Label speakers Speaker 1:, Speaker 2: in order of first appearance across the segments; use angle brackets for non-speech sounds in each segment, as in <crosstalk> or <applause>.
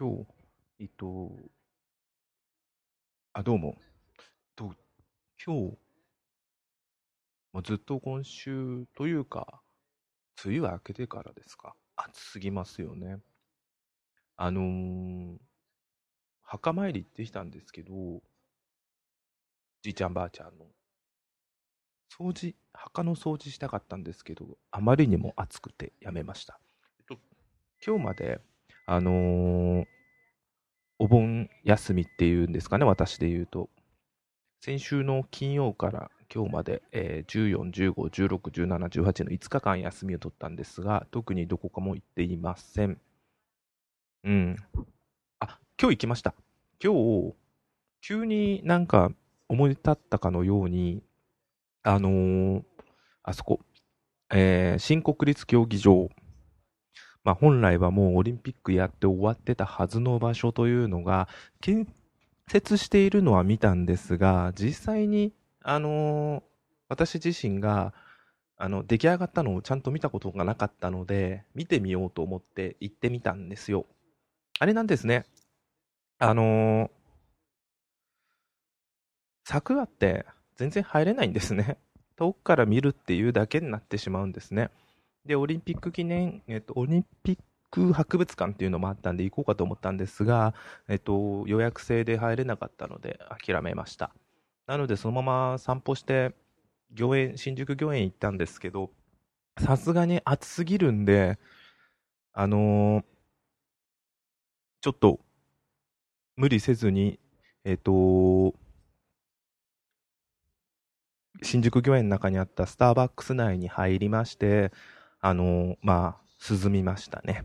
Speaker 1: 今日、えっと、あ、どうも。と今日、もうずっと今週というか、梅雨明けてからですか。暑すぎますよね。あのー、墓参り行ってきたんですけど、じいちゃんばあちゃんの。掃除、墓の掃除したかったんですけど、あまりにも暑くてやめました。えっと、今日まで、あのー、お盆休みっていうんですかね、私で言うと。先週の金曜から今日まで、えー、14、15、16、17、18の5日間休みを取ったんですが、特にどこかも行っていません。うん。あ、今日行きました。今日、急になんか思い立ったかのように、あのー、あそこ、えー、新国立競技場、まあ、本来はもうオリンピックやって終わってたはずの場所というのが、建設しているのは見たんですが、実際に、あのー、私自身が、あの、出来上がったのをちゃんと見たことがなかったので、見てみようと思って行ってみたんですよ。あれなんですね。あのー、柵って全然入れないんですね。遠くから見るっていうだけになってしまうんですね。で、オリンピック記念、えっと、オリンピック博物館っていうのもあったんで行こうかと思ったんですが、えっと、予約制で入れなかったので諦めました。なので、そのまま散歩して、御苑、新宿御苑行ったんですけど、さすがに暑すぎるんで、あのー、ちょっと、無理せずに、えっ、と新宿御苑の中にあったスターバックス内に入りまして、あのまあ、涼みましたね。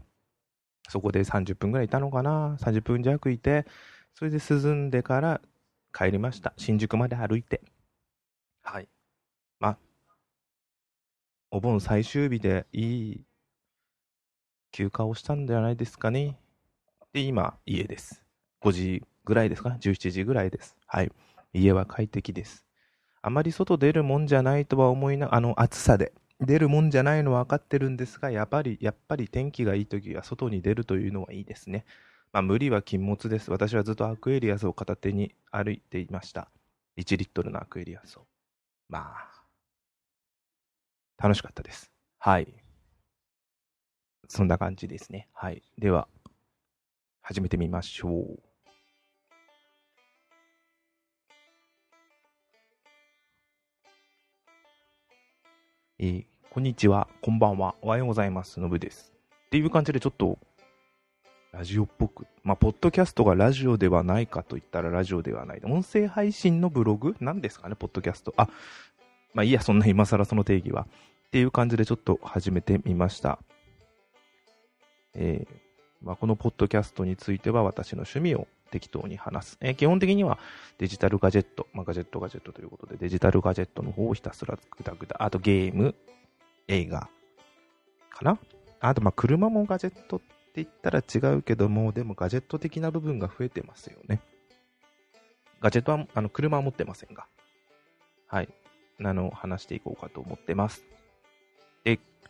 Speaker 1: そこで30分ぐらいいたのかな ?30 分弱いて、それで涼んでから帰りました。新宿まで歩いて。はい。まあ、お盆最終日でいい休暇をしたんじゃないですかね。で、今、家です。5時ぐらいですか ?17 時ぐらいです。はい。家は快適です。あまり外出るもんじゃないとは思いな、あの暑さで出るもんじゃないのは分かってるんですが、やっぱり、やっぱり天気がいい時は外に出るというのはいいですね。まあ無理は禁物です。私はずっとアクエリアスを片手に歩いていました。1リットルのアクエリアスを。まあ、楽しかったです。はい。そんな感じですね。はい。では、始めてみましょう。えー、こんにちは、こんばんは、おはようございます、のぶです。っていう感じでちょっと、ラジオっぽく。まあ、ポッドキャストがラジオではないかと言ったらラジオではない。音声配信のブログ？なんですかね、ポッドキャスト。あ、まあいいや、そんな今更その定義は。っていう感じでちょっと始めてみました。えー、まあ、このポッドキャストについては私の趣味を適当に話す。えー、基本的にはデジタルガジェット、まあ、ガジェットガジェットということで、デジタルガジェットの方をひたすらぐだぐだ、あとゲーム、映画、かなあと、まあ、車もガジェットって言ったら違うけども、でもガジェット的な部分が増えてますよね。ガジェットは、あの、車は持ってませんが。はい。あの、話していこうかと思ってます。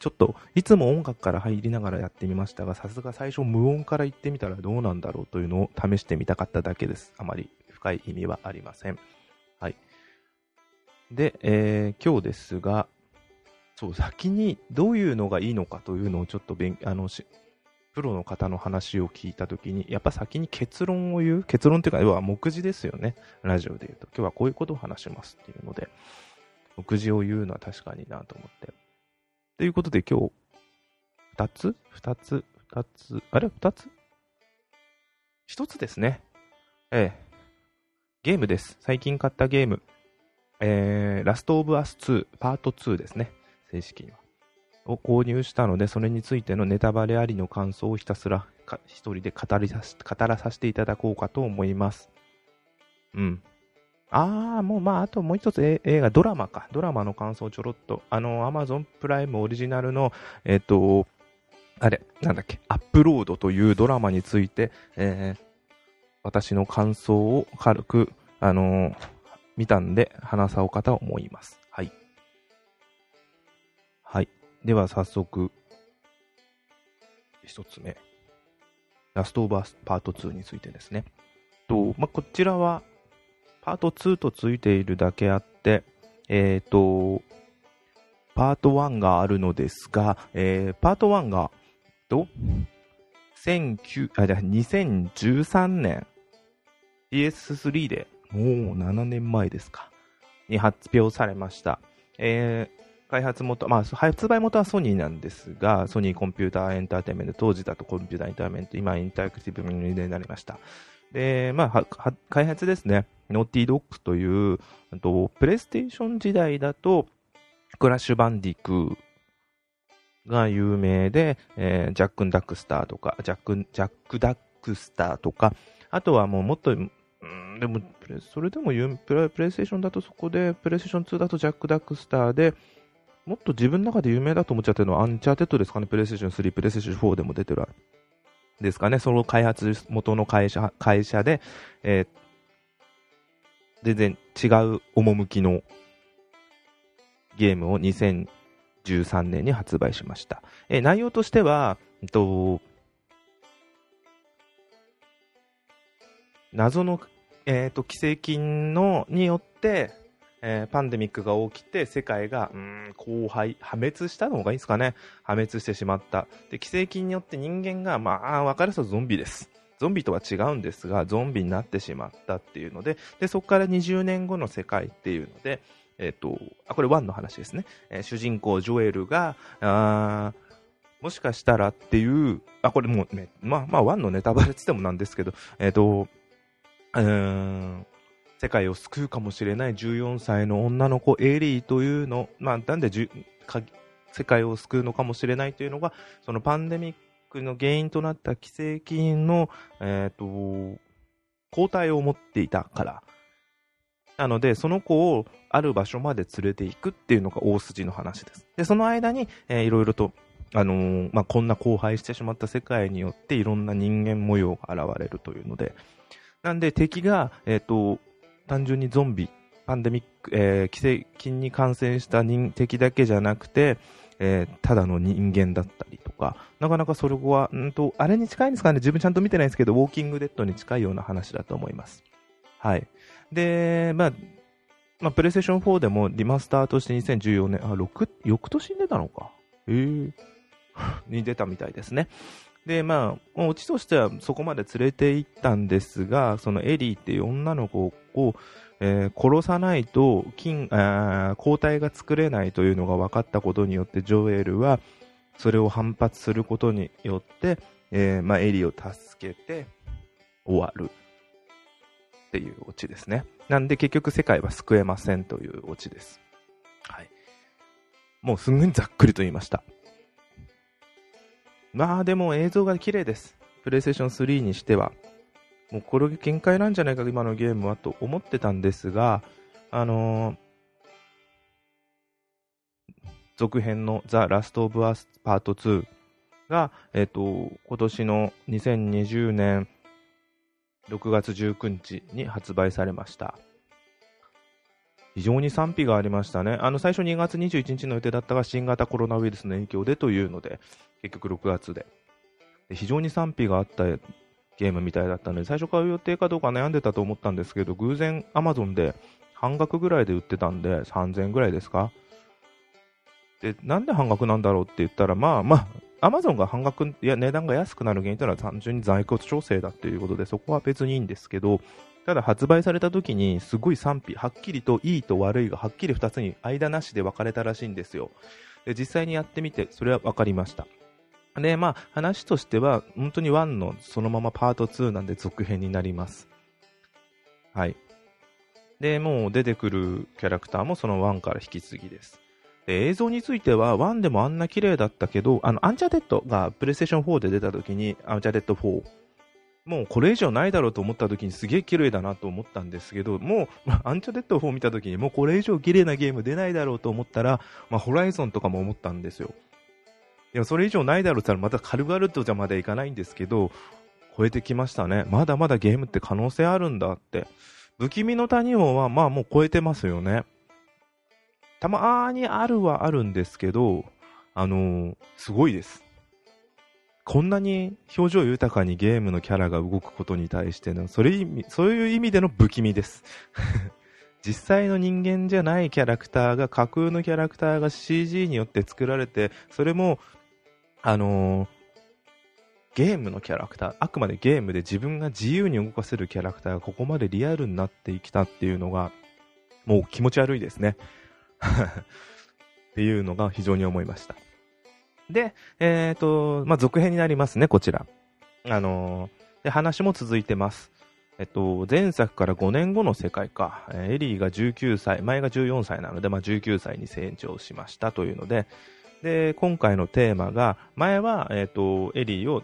Speaker 1: ちょっと、いつも音楽から入りながらやってみましたが、さすが最初無音から言ってみたらどうなんだろうというのを試してみたかっただけです。あまり深い意味はありません。はい。で、えー、今日ですが、そう、先にどういうのがいいのかというのをちょっと勉、あのし、プロの方の話を聞いたときに、やっぱ先に結論を言う？結論っていうか、要は目次ですよね。ラジオで言うと。今日はこういうことを話しますっていうので、目次を言うのは確かになと思って。ということで今日、二つ？二つ？二つ？あれ？二つ？一つですね。ええ。ゲームです。最近買ったゲーム。えー、ラストオブアス2、パート2ですね。正式には。を購入したので、それについてのネタバレありの感想をひたすら一人で語りさ語らさせていただこうかと思います。うん。ああ、もうまあ、あともう一つ映画、ドラマか。ドラマの感想ちょろっと。あの、アマゾンプライムオリジナルの、えっ、と、あれ、なんだっけ、アップロードというドラマについて、えー、私の感想を軽く、あのー、見たんで話そうかと思います。はい。はい。では早速、一つ目。ラストオブアスパート2についてですね。と、まあ、こちらは、パート2とついているだけあって、えっ、ー、と、パート1があるのですが、えー、パート1が、と、19あ2013年 PS3 で、もう7年前ですか、に発表されました。えー、開発元、まあ、発売元はソニーなんですが、ソニーコンピューターエンターテインメント、当時だとコンピューターエンターテインメント、今インタラクティブになりました。で、まあ、開発ですね。ノーティードッグという、とプレイステーション時代だと、クラッシュバンディクーが有名で、えー、ジャック・ダックスターとか、ジャック、ジャック・ダックスターとか、あとはもうもっと、うん、でも、それでもプレプレイステーションだとそこで、プレイステーション2だとジャック・ダクスターで、もっと自分の中で有名だと思っちゃってるのはアンチャーテッドですかね、プレイステーション3、プレイステーション4でも出てるですかね、その開発元の会社会社で、えー、全然違う趣のゲームを2013年に発売しました。えー、内容としては、えっと、謎の、えーと、寄生菌のによって、えー、パンデミックが起きて世界がうん荒廃破滅したのがいいですかね。破滅してしまった。で寄生菌によって人間がまあ分かるとゾンビです。ゾンビとは違うんですがゾンビになってしまったっていうのででそこから20年後の世界っていうのでえっ、ー、とあこれ1の話ですね、えー、主人公ジョエルがあもしかしたらっていうあこれもうねまあまあ1のネタバレって言ってもなんですけどえっ、ー、とうん世界を救うかもしれない14歳の女の子エリーというの、まあ、なんで世界を救うのかもしれないというのがそのパンデミックの原因となった寄生菌の、えーと、抗体を持っていたから。なのでその子をある場所まで連れていくっていうのが大筋の話です。でその間に、えー、いろいろとあのー、まあ、こんな荒廃してしまった世界によっていろんな人間模様が現れるというので。なんで敵が、えっ、ー、と単純にゾンビ、パンデミック、えー、寄生菌に感染した人敵だけじゃなくて、えー、ただの人間だったりとか、なかなかそれは、んと、あれに近いんですかね自分ちゃんと見てないんですけど、ウォーキングデッドに近いような話だと思います。はい。で、まあ、まあ、プレイステーション4でもリマスターとして2014年、あ、6、翌年に出たのか。ええー、<laughs> に出たみたいですね。で、まあ、オチとしてはそこまで連れて行ったんですが、そのエリーっていう女の子を、をえー、殺さないと金あ抗体が作れないというのが分かったことによってジョエルはそれを反発することによって、えー、まあ、エリーを助けて終わるっていうオチですね。なんで結局世界は救えませんというオチです。はい。もうすんごいざっくりと言いました。まあでも映像が綺麗です。プレイステーション3にしては。もうこれ限界なんじゃないか、今のゲームはと思ってたんですが、あのー、続編のザ・ラスト・オブ・アスパート2が、えっ、ー、と、今年の2020年6月19日に発売されました。非常に賛否がありましたね。あの、最初2月21日の予定だったが、新型コロナウイルスの影響でというので、結局6月で。で非常に賛否があったゲームみたいだったので、最初買う予定かどうか悩んでたと思ったんですけど、偶然 Amazon で半額ぐらいで売ってたんで、3000円ぐらいですか？で、なんで半額なんだろうって言ったら、まあまあ、Amazon が半額、いや、値段が安くなる原因というのは単純に在庫調整だっていうことで、そこは別にいいんですけど、ただ発売された時にすごい賛否、はっきりといいと悪いがはっきり2つに間なしで分かれたらしいんですよ。で実際にやってみてそれは分かりました。で、まあ話としては本当に1のそのままパート2なんで続編になります。はい。で、もう出てくるキャラクターもその1から引き継ぎです。で映像については1でもあんな綺麗だったけど、あの、アンチャーテッドがプレイステーション4で出た時に、アンチャーテッド4もうこれ以上ないだろうと思った時にすげえ綺麗だなと思ったんですけど、もう、まあ、アンチャデッド4見た時にもうこれ以上綺麗なゲーム出ないだろうと思ったら、まあ、ホライゾンとかも思ったんですよ。いや、それ以上ないだろうって言ったらまたカルガルトじゃまでいかないんですけど、超えてきましたね。まだまだゲームって可能性あるんだって。不気味の谷王はまあもう超えてますよね。たまーにあるはあるんですけど、あのー、すごいです。こんなに表情豊かにゲームのキャラが動くことに対しての、それ意味、そういう意味での不気味です。<laughs> 実際の人間じゃないキャラクターが、架空のキャラクターが CG によって作られて、それも、あのー、ゲームのキャラクター、あくまでゲームで自分が自由に動かせるキャラクターがここまでリアルになってきたっていうのが、もう気持ち悪いですね。っていうのが非常に思いました。で、えっ、ー、と、まあ、続編になりますね、こちら。あのー、で、話も続いてます。えっと、前作から5年後の世界か、エリーが19歳、前が14歳なので、まあ、19歳に成長しましたというので、で、今回のテーマが、前は、えっと、エリーを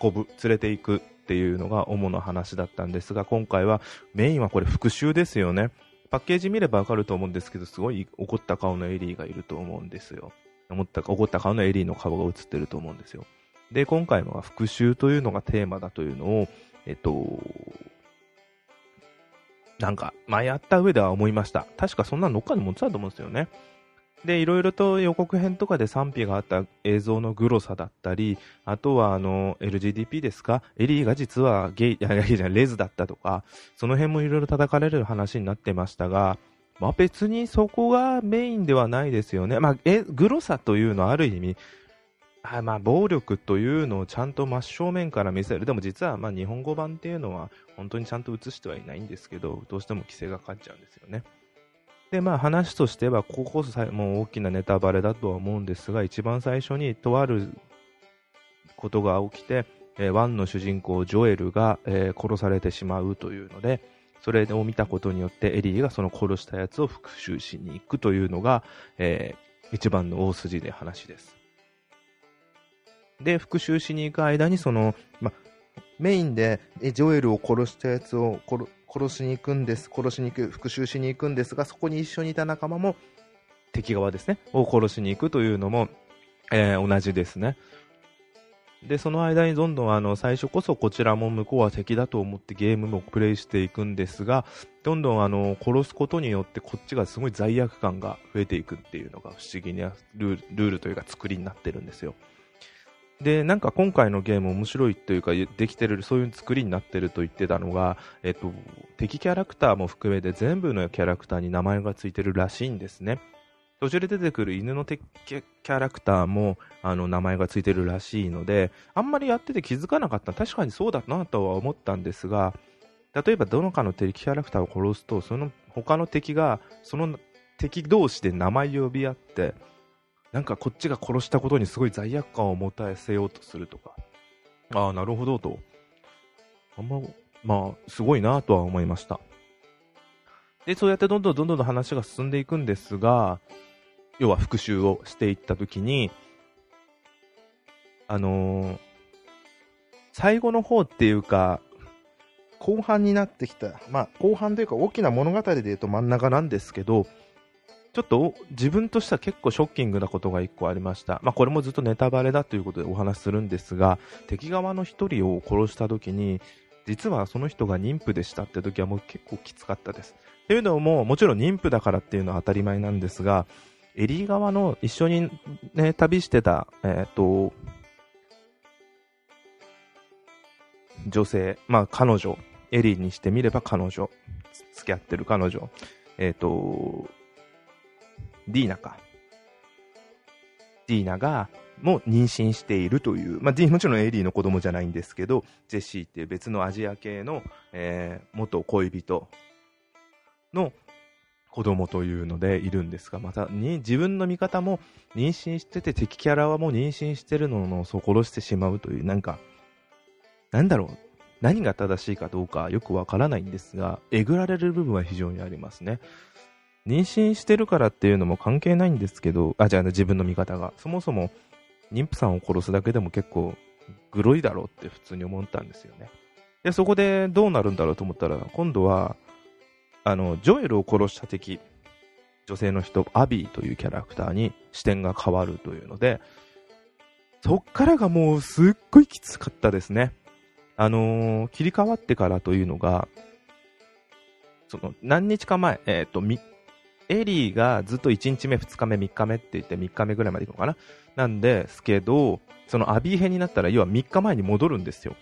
Speaker 1: 運ぶ、連れて行くっていうのが主な話だったんですが、今回はメインはこれ復讐ですよね。パッケージ見ればわかると思うんですけど、すごい怒った顔のエリーがいると思うんですよ。思った怒った顔のエリーの顔が映ってると思うんですよ。で、今回は復讐というのがテーマだというのを、えっと、なんか、まあ、やった上では思いました。確かそんなのっかで持ってたと思うんですよね。で、いろいろと予告編とかで賛否があった映像のグロさだったり、あとはあの、LGDP ですか？エリーが実はゲイ、い <laughs> やいやいや、レズだったとか、その辺もいろいろ叩かれる話になってましたが、まあ別にそこがメインではないですよね。まあ、え、グロさというのはある意味、あまあ、暴力というのをちゃんと真正面から見せる。でも実はま日本語版っていうのは本当にちゃんと映してはいないんですけど、どうしても規制がかかっちゃうんですよね。で、まあ話としては、こここそも大きなネタバレだとは思うんですが、一番最初にとあることが起きて、えー、ワンの主人公ジョエルが、えー、殺されてしまうというので、それを見たことによってエリーがその殺したやつを復讐しに行くというのが、えー、一番の大筋で話です。で、復讐しに行く間にその、ま、メインでジョエルを殺したやつを殺殺しに行くんです、殺しに行く、復讐しに行くんですが、そこに一緒にいた仲間も敵側ですね、を殺しに行くというのも、えー、同じですね。で、その間にどんどんあの、最初こそこちらも向こうは敵だと思ってゲームもプレイしていくんですが、どんどんあの、殺すことによってこっちがすごい罪悪感が増えていくっていうのが不思議なルールというか作りになってるんですよ。で、なんか今回のゲーム面白いというか、できてる、そういう作りになってると言ってたのが、えっと、敵キャラクターも含めて全部のキャラクターに名前がついてるらしいんですね。途中で出てくる犬のキャラクターもあの名前がついてるらしいので、あんまりやってて気づかなかった。確かにそうだなとは思ったんですが、例えばどのかの敵キャラクターを殺すと、その他の敵が、その敵同士で名前を呼び合って、なんかこっちが殺したことにすごい罪悪感を持たせようとするとか、ああ、なるほどと。あんま、まあ、すごいなとは思いました。で、そうやってどんどんどんどん話が進んでいくんですが、要は復習をしていったときに、あのー、最後の方っていうか、後半になってきた、まあ、後半というか大きな物語で言うと真ん中なんですけど、ちょっと自分としては結構ショッキングなことが1個ありました。まあ、これもずっとネタバレだということでお話しするんですが、敵側の1人を殺した時に、実はその人が妊婦でしたって時はもう結構きつかったです。っていうのも、もちろん妊婦だからっていうのは当たり前なんですが、エリー側の一緒にね、旅してた、えっ、ー、と、女性、まあ彼女、エリーにしてみれば彼女、付き合ってる彼女、えっ、ー、と、ディーナか。ディーナが、も妊娠しているという、まあ、もちろんエリーの子供じゃないんですけど、ジェシーっていう別のアジア系の、えー、元恋人の子供というのでいるんですが、またに自分の味方も妊娠してて敵キャラはもう妊娠してるのをそう殺してしまうという、なんか、なんだろう、何が正しいかどうかよくわからないんですが、えぐられる部分は非常にありますね。妊娠してるからっていうのも関係ないんですけど、あ、じゃあ、自分の味方が。そもそも、妊婦さんを殺すだけでも結構、グロいだろうって普通に思ったんですよね。で、そこでどうなるんだろうと思ったら、今度は、あの、ジョエルを殺した敵、女性の人、アビーというキャラクターに視点が変わるというので、そっからがもうすっごいきつかったですね。あのー、切り替わってからというのが、その何日か前、えっ、ー、と、エリーがずっと1日目、2日目、3日目って言って3日目ぐらいまで行くのかななんですけど、そのアビー編になったら、要は3日前に戻るんですよ。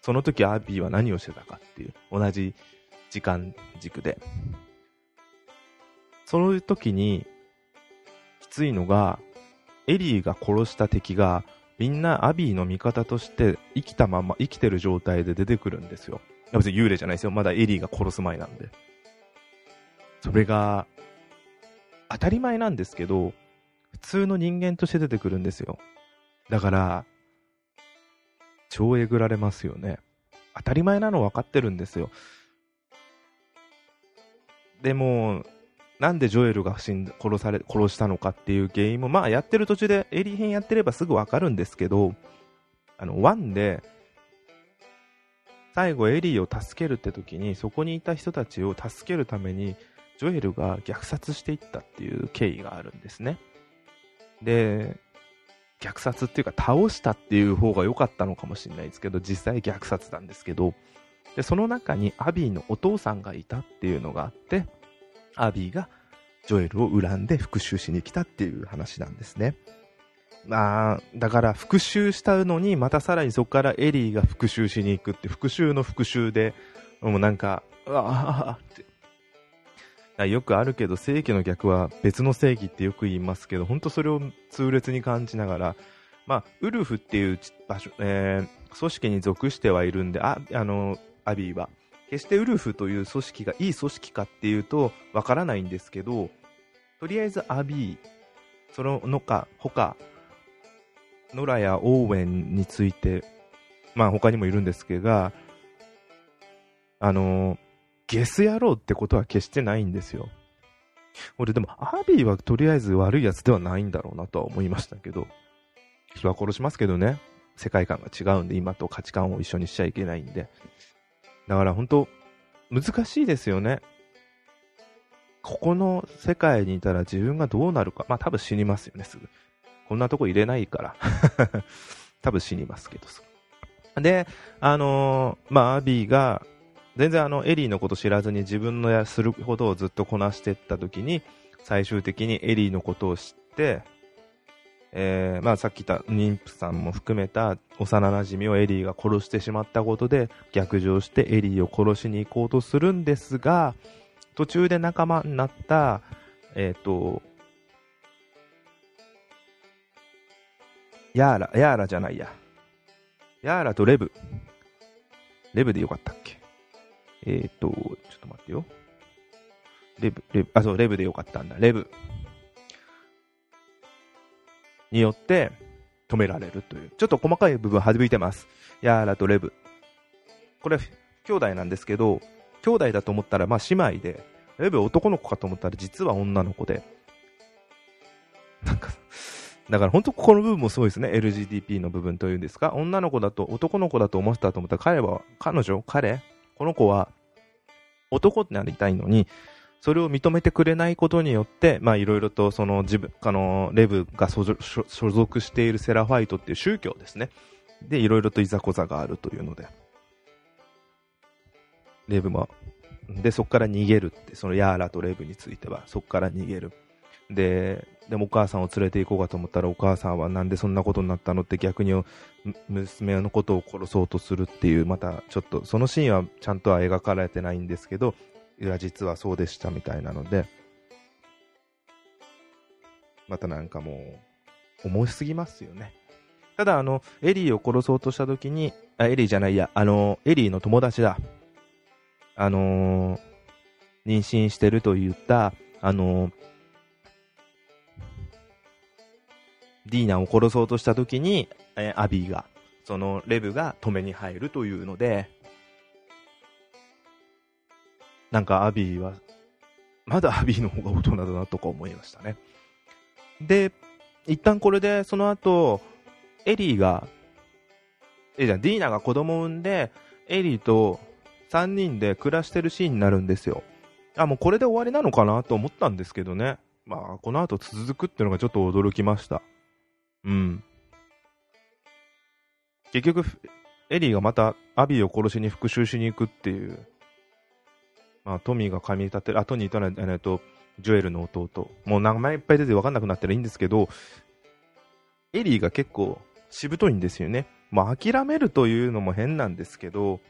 Speaker 1: その時アビーは何をしてたかっていう、同じ時間軸で。その時に、きついのが、エリーが殺した敵が、みんなアビーの味方として生きたまま、生きてる状態で出てくるんですよ。別に幽霊じゃないですよ。まだエリーが殺す前なんで。それが、当たり前なんですけど、普通の人間として出てくるんですよ。だから、超えぐられますよね。当たり前なの分かってるんですよ。でも、なんでジョエルが死ん殺され殺したのかっていう原因も、まあやってる途中でエリー編やってればすぐ分かるんですけど、あの、1で、最後エリーを助けるって時に、そこにいた人たちを助けるために、ジョエルが虐殺していったっていう経緯があるんですね。で、虐殺っていうか倒したっていう方が良かったのかもしれないですけど、実際虐殺なんですけど、で、その中にアビーのお父さんがいたっていうのがあって、アビーがジョエルを恨んで復讐しに来たっていう話なんですね。まあ、だから復讐したのに、またさらにそこからエリーが復讐しに行くって、復讐の復讐で、もうなんか、うわーって。よくあるけど、正義の逆は別の正義ってよく言いますけど、本当それを痛烈に感じながら、まあ、ウルフっていう場所、えー、組織に属してはいるんで、あ、あの、アビーは。決してウルフという組織がいい組織かっていうとわからないんですけど、とりあえずアビー、そののか、他、ノラやオーウェンについて、まあ他にもいるんですけど、あの、ゲス野郎ってことは決してないんですよ。俺でも、アビーはとりあえず悪いやつではないんだろうなとは思いましたけど、人は殺しますけどね、世界観が違うんで、今と価値観を一緒にしちゃいけないんで。だから本当、難しいですよね。ここの世界にいたら自分がどうなるか。まあ多分死にますよね、すぐ。こんなとこ入れないから。<laughs> 多分死にますけど。で、あのー、まあアビーが、全然あの、エリーのこと知らずに自分のやすることをずっとこなしていった時に、最終的にエリーのことを知って、えー、まあ、さっき言った妊婦さんも含めた幼馴染をエリーが殺してしまったことで逆上してエリーを殺しに行こうとするんですが途中で仲間になった、えっ、ー、とヤーラ、ヤーラじゃないや。ヤーラとレブ。レブでよかったっけ？えっ、と、ちょっと待ってよ。レブ、レブ、あ、そう、レブでよかったんだ。レブ。によって止められるという。ちょっと細かい部分省いてます。ヤーラとレブ。これ、兄弟なんですけど、兄弟だと思ったら、まあ姉妹で、レブ男の子かと思ったら実は女の子で。なんか、だから本当ここの部分もすごいですね。LGDP の部分というんですか。女の子だと、男の子だと思ってたと思ったら彼は、彼女？彼？この子は男ってなりたいのに、それを認めてくれないことによって、まあいろいろとその自分、あの、レブが所属しているセラファイトっていう宗教ですね。で、いろいろといざこざがあるというので。レブも、で、そこから逃げるって、そのヤーラとレブについては、そこから逃げる。で、でもお母さんを連れて行こうかと思ったら、お母さんはなんでそんなことになったのって逆に娘のことを殺そうとするっていう、またちょっと、そのシーンはちゃんとは描かれてないんですけど、いや、実はそうでしたみたいなので、またなんかもう、重すぎますよね。ただ、あの、エリーを殺そうとした時に、あ、エリーじゃないや、あの、エリーの友達だ。あのー、妊娠してると言った、あのー、ディーナを殺そうとした時に、えー、アビーが、そのレブが止めに入るというので、なんかアビーは、まだアビーの方が大人だなとか思いましたね。で、一旦これで、その後、エリーが、えじゃディーナが子供を産んで、エリーと3人で暮らしてるシーンになるんですよ。あ、もうこれで終わりなのかなと思ったんですけどね。まあ、この後続くっていうのがちょっと驚きました。うん。結局、エリーがまたアビーを殺しに復讐しに行くっていうまあ、トミーが髪立てる、あ、トニーとね、えっと、ジョエルの弟。もう名前いっぱい出て分かんなくなったらいいんですけど、エリーが結構しぶといんですよね。まあ諦めるというのも変なんですけど、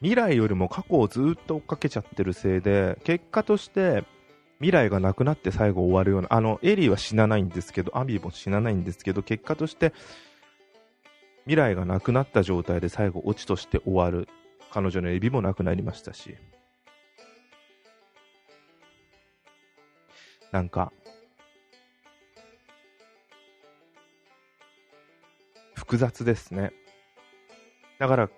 Speaker 1: 未来よりも過去をずっと追っかけちゃってるせいで、結果として未来がなくなって最後終わるような、あの、エリーは死なないんですけど、アビーも死なないんですけど、結果として未来がなくなった状態で最後オチとして終わる。彼女のエビもなくなりましたし。なんか、複雑ですね。だから、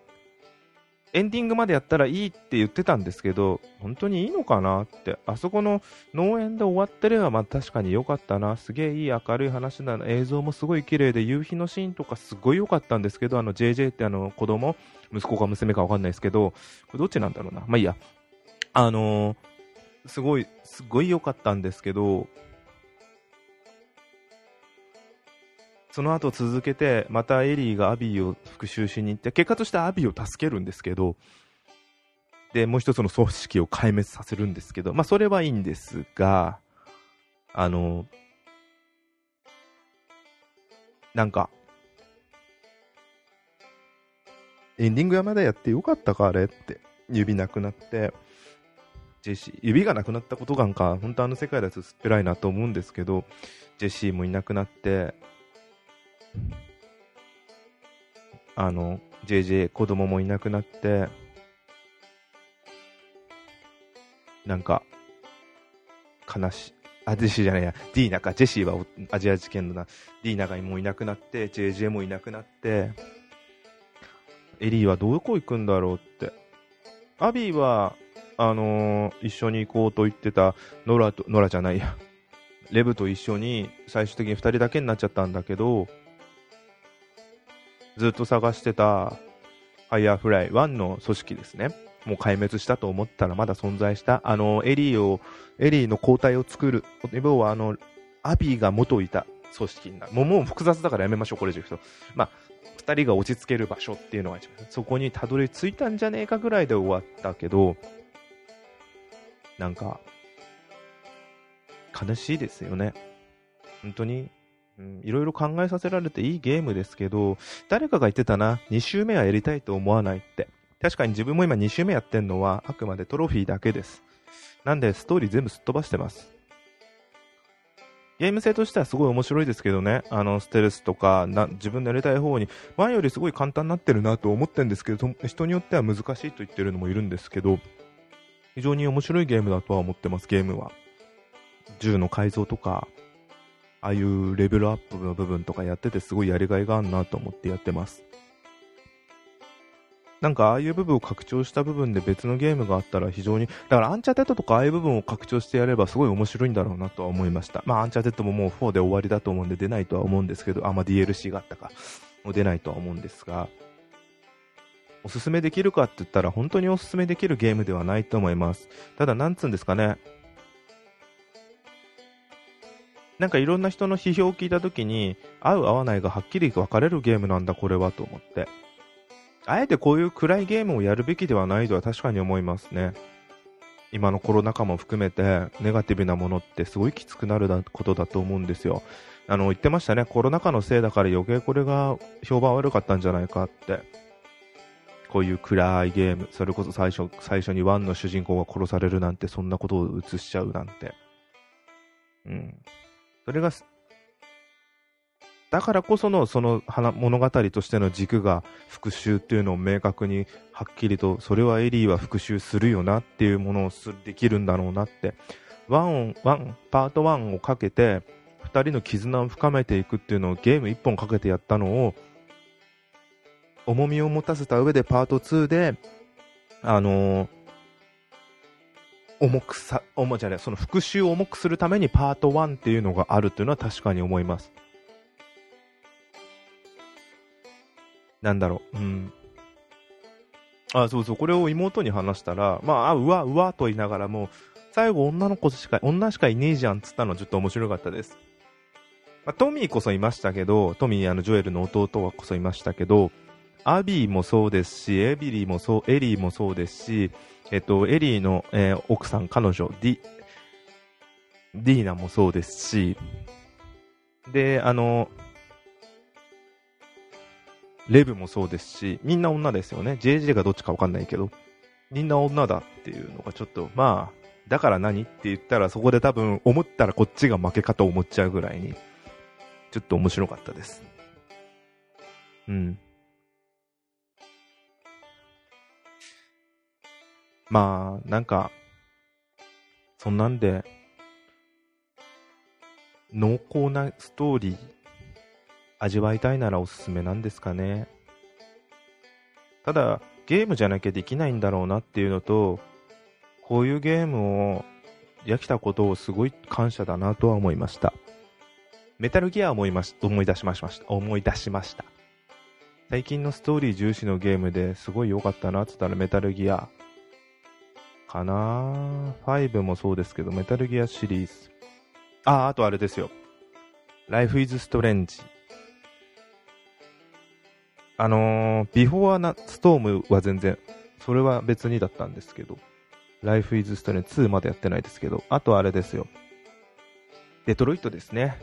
Speaker 1: エンディングまでやったらいいって言ってたんですけど、本当にいいのかなって、あそこの農園で終わってれば、まあ確かに良かったな、すげえいい明るい話だな、映像もすごい綺麗で、夕日のシーンとかすごい良かったんですけど、あの JJ ってあの子供、息子か娘か分かんないですけど、これどっちなんだろうな、まあいいや、あのー、すごい、すごい良かったんですけど、その後続けて、またエリーがアビーを復讐しに行って、結果としてアビーを助けるんですけど、で、もう一つの組織を壊滅させるんですけど、まあそれはいいんですが、あの、なんか、エンディング山でやってよかったか、あれって。指なくなって、ジェシー、指がなくなったことがんか、本当あの世界だと薄っぺらいなと思うんですけど、ジェシーもいなくなって、あの、JJ 子供もいなくなって、なんか、悲しい。あ、ジェシーじゃないや、ディーナか。ジェシーはアジア事件のな。ディーナがもういなくなって、JJ もいなくなって、エリーはどこ行くんだろうって。アビーは、あのー、一緒に行こうと言ってたノラと、ノラじゃないや、レブと一緒に最終的に2人だけになっちゃったんだけど、ずっと探してたファイヤーフライ1の組織ですね。もう壊滅したと思ったらまだ存在した。あの、エリーを、エリーの交代を作る。要はあの、アビーが元いた組織になる。もうもう複雑だからやめましょう、これ以上と。まあ、二人が落ち着ける場所っていうのが一番。そこにたどり着いたんじゃねえかぐらいで終わったけど、なんか、悲しいですよね。本当に、いろいろ考えさせられていいゲームですけど、誰かが言ってたな、2周目はやりたいと思わないって。確かに自分も今2周目やってんのはあくまでトロフィーだけです。なんでストーリー全部すっ飛ばしてます。ゲーム性としてはすごい面白いですけどね、あのステルスとかな自分でやりたい方に前よりすごい簡単になってるなと思ってるんですけど、人によっては難しいと言ってるのもいるんですけど、非常に面白いゲームだとは思ってます、ゲームは。銃の改造とか、ああいうレベルアップの部分とかやっててすごいやりがいがあるなと思ってやってます。なんかああいう部分を拡張した部分で別のゲームがあったら非常に、だからアンチャーテッドとかああいう部分を拡張してやればすごい面白いんだろうなとは思いました。まあアンチャーテッドももう4で終わりだと思うんで出ないとは思うんですけど、あ、まあ DLC があったか。もう出ないとは思うんですが、おすすめできるかって言ったら本当におすすめできるゲームではないと思います。ただなんつうんですかね、なんかいろんな人の批評を聞いたときに、合う合わないがはっきり分かれるゲームなんだ、これはと思って。あえてこういう暗いゲームをやるべきではないとは確かに思いますね。今のコロナ禍も含めて、ネガティブなものってすごいきつくなることだと思うんですよ。あの、言ってましたね、コロナ禍のせいだから余計これが評判悪かったんじゃないかって。こういう暗いゲーム、それこそ最初、最初にワンの主人公が殺されるなんて、そんなことを映しちゃうなんて。うん。それが、だからこそのその物語としての軸が復讐っていうのを明確にはっきりとそれはエリーは復讐するよなっていうものをできるんだろうなって。ワンワンパート1をかけて2人の絆を深めていくっていうのをゲーム1本かけてやったのを重みを持たせた上でパート2であのー重くさ、重じゃない、その復習を重くするためにパート1っていうのがあるっていうのは確かに思います。なんだろう、うん。あ、そうそう、これを妹に話したら、まあ、あ、うわ、うわと言いながらも、最後女の子しか、女しかいねえじゃんっつったのはちょっと面白かったです。まあ、トミーこそいましたけど、トミー、あの、ジョエルの弟はこそいましたけど、アビーもそうですし、エビリーもそう、エリーもそうですし、えっと、エリーの、えー、奥さん、彼女、ディ、ディーナもそうですし、で、あの、レブもそうですし、みんな女ですよね。JJ がどっちかわかんないけど、みんな女だっていうのがちょっと、まあ、だから何って言ったらそこで多分思ったらこっちが負けかと思っちゃうぐらいに、ちょっと面白かったです。うん。まあ、なんか、そんなんで、濃厚なストーリー、味わいたいならおすすめなんですかね。ただ、ゲームじゃなきゃできないんだろうなっていうのと、こういうゲームをやきたことをすごい感謝だなとは思いました。メタルギア思いまし思い出しました。思い出しました。最近のストーリー重視のゲームですごい良かったなって言ったらメタルギアかな ?5 もそうですけど、メタルギアシリーズ。あ、あとあれですよ。Life is Strange。あのー、 Before the Storm は全然、それは別にだったんですけど、Life is Strange 2までやってないですけど、あとあれですよ。デトロイトですね。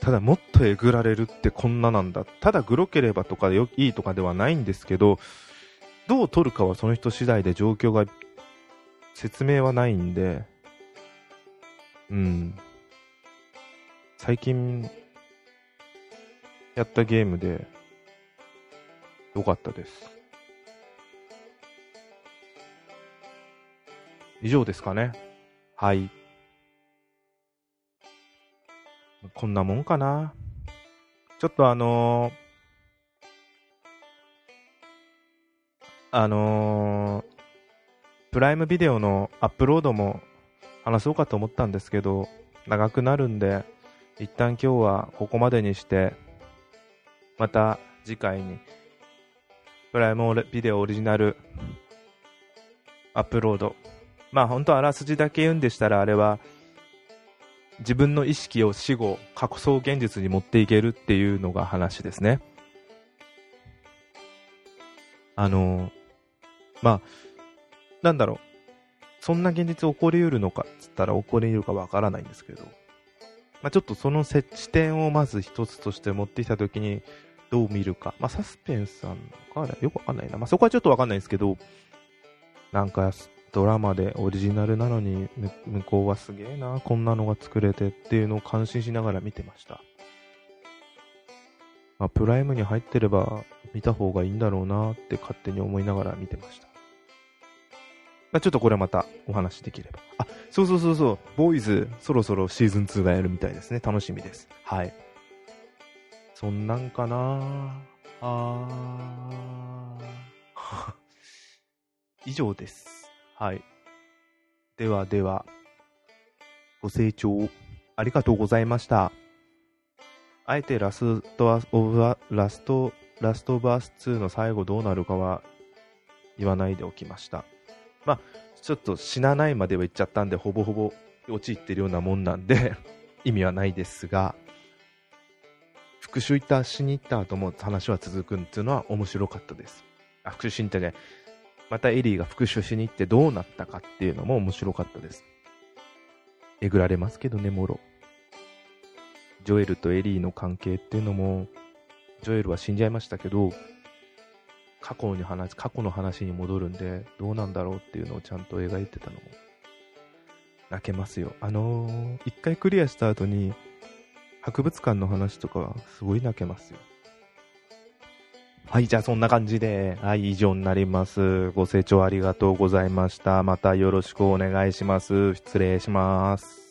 Speaker 1: ただもっとえぐられるってこんななんだ。ただグロければとかでよいいとかではないんですけど、どう取るかはその人次第で状況が説明はないんで、うん。最近やったゲームで良かったです。以上ですかね。はい。こんなもんかな。ちょっとあのーあのー、プライムビデオのアップロードも話そうかと思ったんですけど、長くなるんで、一旦今日はここまでにして、また次回に、プライムビデオオリジナルアップロード。まあ本当あらすじだけ言うんでしたら、あれは、自分の意識を死後、過想現実に持っていけるっていうのが話ですね。あのーまあ、なんだろう。そんな現実起こりうるのかっつったら起こりうるかわからないんですけど、まあ、ちょっとその設置点をまず一つとして持ってきたときにどう見るか。まあ、サスペンスなのかよくわかんないな。まあ、そこはちょっとわかんないんですけど、なんかドラマでオリジナルなのに向こうはすげえな、こんなのが作れてっていうのを感心しながら見てました。まあ、プライムに入ってれば見た方がいいんだろうなって勝手に思いながら見てました。まあ、ちょっとこれはまたお話できれば。あ、そうそうそうそう、ボーイズ、そろそろシーズン2がやるみたいですね。楽しみです。はい。そんなんかなあー。<laughs> 以上です。はい。ではでは、ご清聴ありがとうございました。あえてラストオブラスト、ラストバース2の最後どうなるかは言わないでおきました。まあ、ちょっと死なないまでは言っちゃったんで、ほぼほぼ陥ってるようなもんなんで <laughs> 意味はないですが、復讐行った、死に行った後も話は続くっていうのは面白かったです。あ、復讐しに行ったね。またエリーが復讐しに行ってどうなったかっていうのも面白かったです。えぐられますけどね、もろ。ジョエルとエリーの関係っていうのも、ジョエルは死んじゃいましたけど、過去に話、過去の話に戻るんで、どうなんだろうっていうのをちゃんと描いてたのも、泣けますよ。あのー、一回クリアした後に、博物館の話とか、すごい泣けますよ。はい、じゃあそんな感じで、はい、以上になります。ご清聴ありがとうございました。またよろしくお願いします。失礼します。